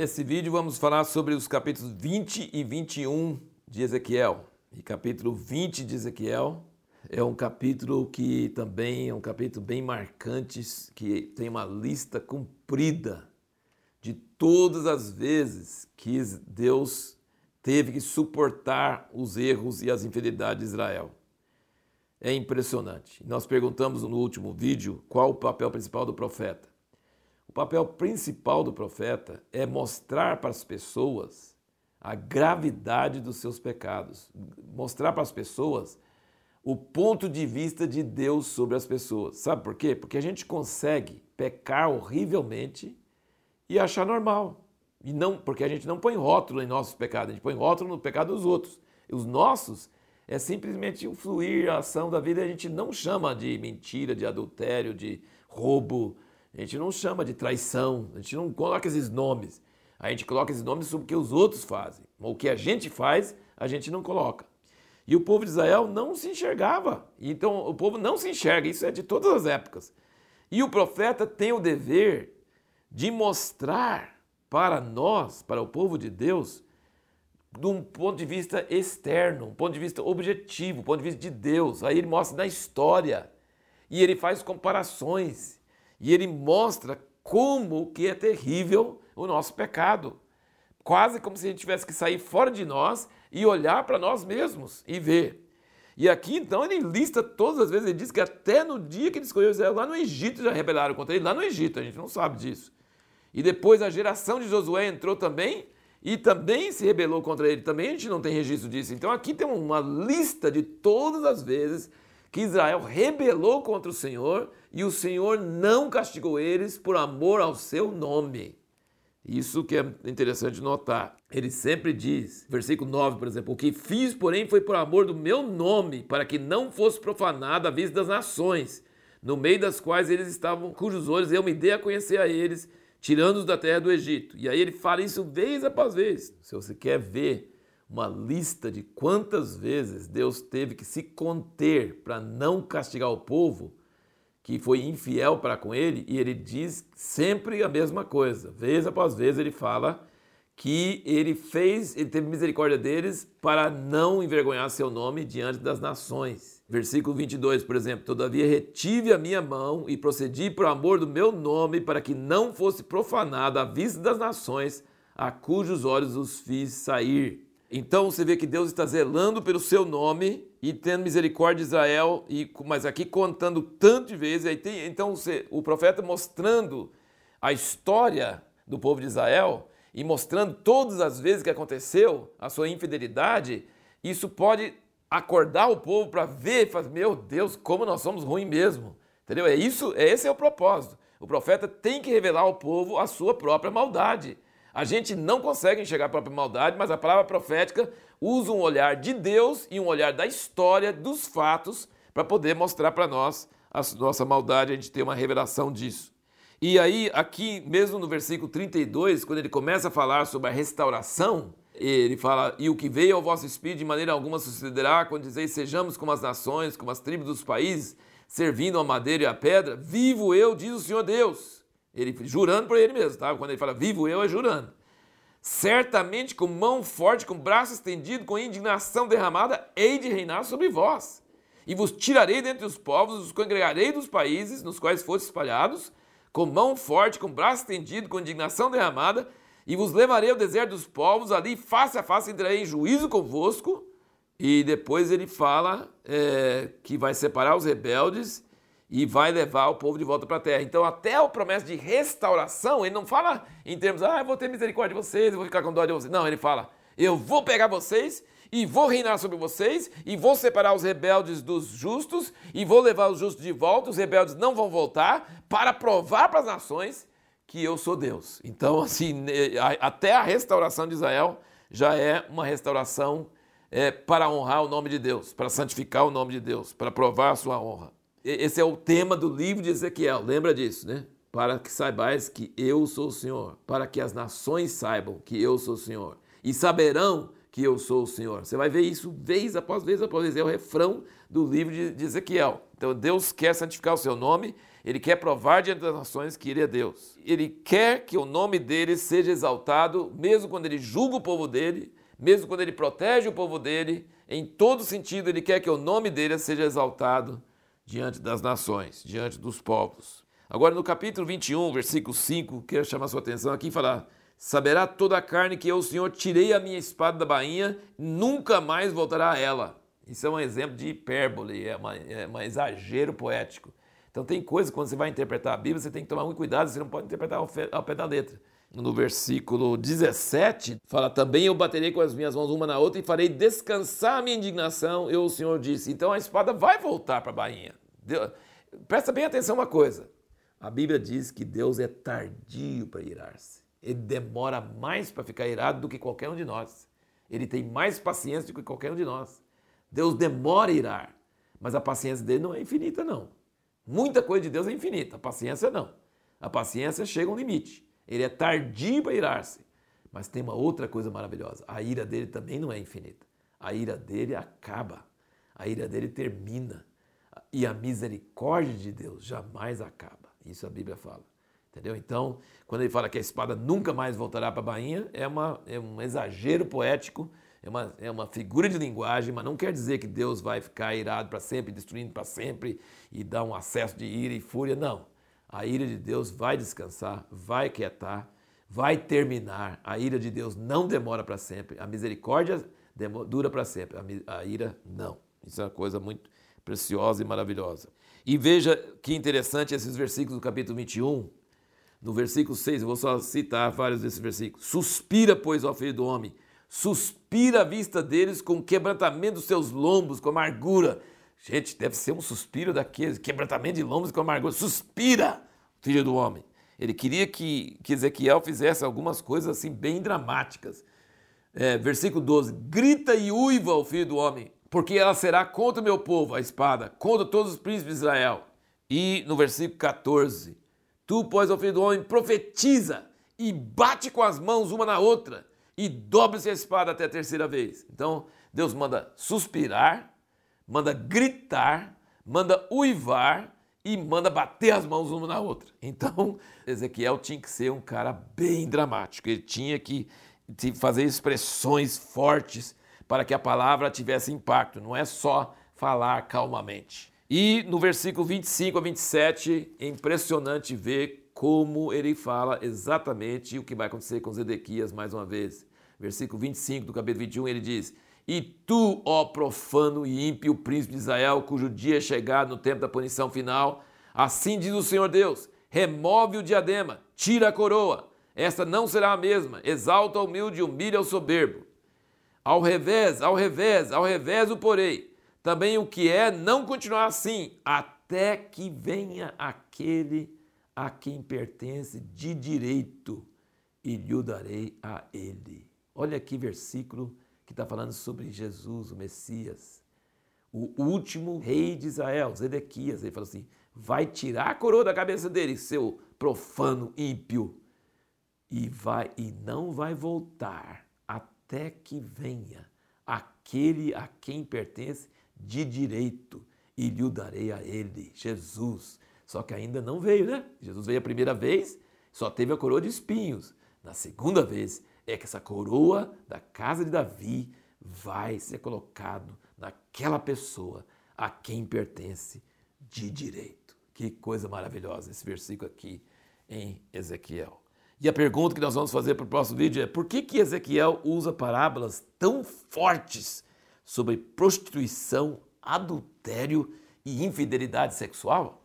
Nesse vídeo vamos falar sobre os capítulos 20 e 21 de Ezequiel. E capítulo 20 de Ezequiel é um capítulo que também é um capítulo bem marcante, que tem uma lista comprida de todas as vezes que Deus teve que suportar os erros e as infidelidades de Israel. É impressionante. Nós perguntamos no último vídeo qual o papel principal do profeta. O papel principal do profeta é mostrar para as pessoas a gravidade dos seus pecados, mostrar para as pessoas o ponto de vista de Deus sobre as pessoas. Sabe por quê? Porque a gente consegue pecar horrivelmente e achar normal. E não, porque a gente não põe rótulo em nossos pecados, a gente põe rótulo no pecado dos outros. E os nossos é simplesmente o fluir, a ação da vida, a gente não chama de mentira, de adultério, de roubo, a gente não chama de traição, a gente não coloca esses nomes. A gente coloca esses nomes sobre o que os outros fazem. O que a gente faz, a gente não coloca. E o povo de Israel não se enxergava. Então o povo não se enxerga, isso é de todas as épocas. E o profeta tem o dever de mostrar para nós, para o povo de Deus, de um ponto de vista externo, um ponto de vista objetivo, um ponto de vista de Deus. Aí ele mostra na história e ele faz comparações e ele mostra como que é terrível o nosso pecado. Quase como se a gente tivesse que sair fora de nós e olhar para nós mesmos e ver. E aqui então ele lista todas as vezes, ele diz que até no dia que ele escolheu Israel, lá no Egito já rebelaram contra ele, lá no Egito, a gente não sabe disso. E depois a geração de Josué entrou também e também se rebelou contra ele, também a gente não tem registro disso. Então aqui tem uma lista de todas as vezes que Israel rebelou contra o Senhor e o Senhor não castigou eles por amor ao seu nome. Isso que é interessante notar. Ele sempre diz, versículo 9, por exemplo: O que fiz, porém, foi por amor do meu nome, para que não fosse profanado a vista das nações, no meio das quais eles estavam, cujos olhos eu me dei a conhecer a eles, tirando-os da terra do Egito. E aí ele fala isso vez após vez. Se você quer ver uma lista de quantas vezes Deus teve que se conter para não castigar o povo que foi infiel para com ele, e ele diz sempre a mesma coisa. Vez após vez ele fala que ele fez, ele teve misericórdia deles para não envergonhar seu nome diante das nações. Versículo 22, por exemplo: Todavia retive a minha mão e procedi por amor do meu nome, para que não fosse profanada a vista das nações, a cujos olhos os fiz sair. Então você vê que Deus está zelando pelo seu nome e tendo misericórdia de Israel, e, mas aqui contando tanto de vezes, aí tem, então você, o profeta mostrando a história do povo de Israel e mostrando todas as vezes que aconteceu a sua infidelidade, isso pode acordar o povo para ver e falar, meu Deus, como nós somos ruins mesmo. Entendeu? É isso, é esse é o propósito. O profeta tem que revelar ao povo a sua própria maldade. A gente não consegue enxergar a própria maldade, mas a palavra profética usa um olhar de Deus e um olhar da história, dos fatos, para poder mostrar para nós a nossa maldade, a gente ter uma revelação disso. E aí, aqui mesmo no versículo 32, quando ele começa a falar sobre a restauração, ele fala: E o que veio ao vosso espírito de maneira alguma sucederá, quando dizeis sejamos como as nações, como as tribos dos países, servindo a madeira e a pedra, vivo eu, diz o Senhor Deus ele jurando por ele mesmo, tá? Quando ele fala vivo eu, é jurando. Certamente com mão forte, com braço estendido, com indignação derramada, hei de reinar sobre vós. E vos tirarei dentre os povos, os congregarei dos países nos quais fostes espalhados, com mão forte, com braço estendido, com indignação derramada, e vos levarei ao deserto dos povos, ali face a face entrarei em juízo convosco. E depois ele fala é, que vai separar os rebeldes e vai levar o povo de volta para a terra. Então, até a promessa de restauração, ele não fala em termos, ah, eu vou ter misericórdia de vocês, eu vou ficar com dó de vocês. Não, ele fala, eu vou pegar vocês e vou reinar sobre vocês e vou separar os rebeldes dos justos e vou levar os justos de volta, os rebeldes não vão voltar para provar para as nações que eu sou Deus. Então, assim, até a restauração de Israel já é uma restauração é, para honrar o nome de Deus, para santificar o nome de Deus, para provar a sua honra. Esse é o tema do livro de Ezequiel, lembra disso, né? Para que saibais que eu sou o Senhor, para que as nações saibam que eu sou o Senhor, e saberão que eu sou o Senhor. Você vai ver isso vez após vez após vez. É o refrão do livro de Ezequiel. Então Deus quer santificar o seu nome, ele quer provar diante das nações que ele é Deus. Ele quer que o nome dele seja exaltado, mesmo quando ele julga o povo dele, mesmo quando ele protege o povo dele, em todo sentido ele quer que o nome dele seja exaltado diante das nações, diante dos povos. Agora no capítulo 21, versículo 5, quero chamar sua atenção aqui e falar: Saberá toda a carne que eu, o Senhor, tirei a minha espada da bainha, nunca mais voltará a ela. Isso é um exemplo de hipérbole, é, uma, é um exagero poético. Então tem coisas, quando você vai interpretar a Bíblia, você tem que tomar muito cuidado, você não pode interpretar ao pé da letra. No versículo 17, fala: Também eu baterei com as minhas mãos uma na outra e farei descansar a minha indignação, eu, o Senhor disse. Então a espada vai voltar para a bainha. Deus, presta bem atenção uma coisa. A Bíblia diz que Deus é tardio para irar-se. Ele demora mais para ficar irado do que qualquer um de nós. Ele tem mais paciência do que qualquer um de nós. Deus demora a irar, mas a paciência dele não é infinita, não. Muita coisa de Deus é infinita, a paciência não. A paciência chega a um limite. Ele é tardio para irar-se. Mas tem uma outra coisa maravilhosa: a ira dele também não é infinita. A ira dele acaba, a ira dele termina. E a misericórdia de Deus jamais acaba. Isso a Bíblia fala. Entendeu? Então, quando ele fala que a espada nunca mais voltará para a bainha, é, uma, é um exagero poético, é uma, é uma figura de linguagem, mas não quer dizer que Deus vai ficar irado para sempre, destruindo para sempre e dar um acesso de ira e fúria. Não. A ira de Deus vai descansar, vai quietar, vai terminar. A ira de Deus não demora para sempre. A misericórdia dura para sempre. A ira não. Isso é uma coisa muito preciosa e maravilhosa. E veja que interessante esses versículos do capítulo 21. No versículo 6, eu vou só citar vários desses versículos. Suspira, pois, ó filho do homem, suspira a vista deles com quebrantamento dos seus lombos, com amargura. Gente, deve ser um suspiro daqueles, quebrantamento de lombos com amargura. Suspira, filho do homem. Ele queria que, que Ezequiel fizesse algumas coisas assim bem dramáticas. É, versículo 12: Grita e uiva o filho do homem, porque ela será contra o meu povo, a espada, contra todos os príncipes de Israel. E no versículo 14: Tu, pois, ó filho do homem, profetiza e bate com as mãos uma na outra e dobre-se a espada até a terceira vez. Então, Deus manda suspirar, manda gritar, manda uivar e manda bater as mãos uma na outra. Então, Ezequiel tinha que ser um cara bem dramático, ele tinha que fazer expressões fortes para que a palavra tivesse impacto, não é só falar calmamente. E no versículo 25 a 27, é impressionante ver como ele fala exatamente o que vai acontecer com Zedequias mais uma vez. Versículo 25 do capítulo 21, ele diz: E tu, ó profano e ímpio príncipe de Israel, cujo dia é chegado no tempo da punição final, assim diz o Senhor Deus: remove o diadema, tira a coroa, esta não será a mesma, exalta o humilde e humilha o soberbo. Ao revés, ao revés, ao revés o porei. Também o que é não continuar assim, até que venha aquele a quem pertence de direito, e lhe darei a ele. Olha aqui versículo que está falando sobre Jesus, o Messias, o último rei de Israel, Zedequias. Ele falou assim: vai tirar a coroa da cabeça dele, seu profano ímpio, e vai e não vai voltar até que venha aquele a quem pertence de direito, e lhe o darei a ele, Jesus. Só que ainda não veio, né? Jesus veio a primeira vez, só teve a coroa de espinhos. Na segunda vez, é que essa coroa da casa de Davi vai ser colocado naquela pessoa a quem pertence de direito. Que coisa maravilhosa esse versículo aqui em Ezequiel. E a pergunta que nós vamos fazer para o próximo vídeo é: por que, que Ezequiel usa parábolas tão fortes sobre prostituição, adultério e infidelidade sexual?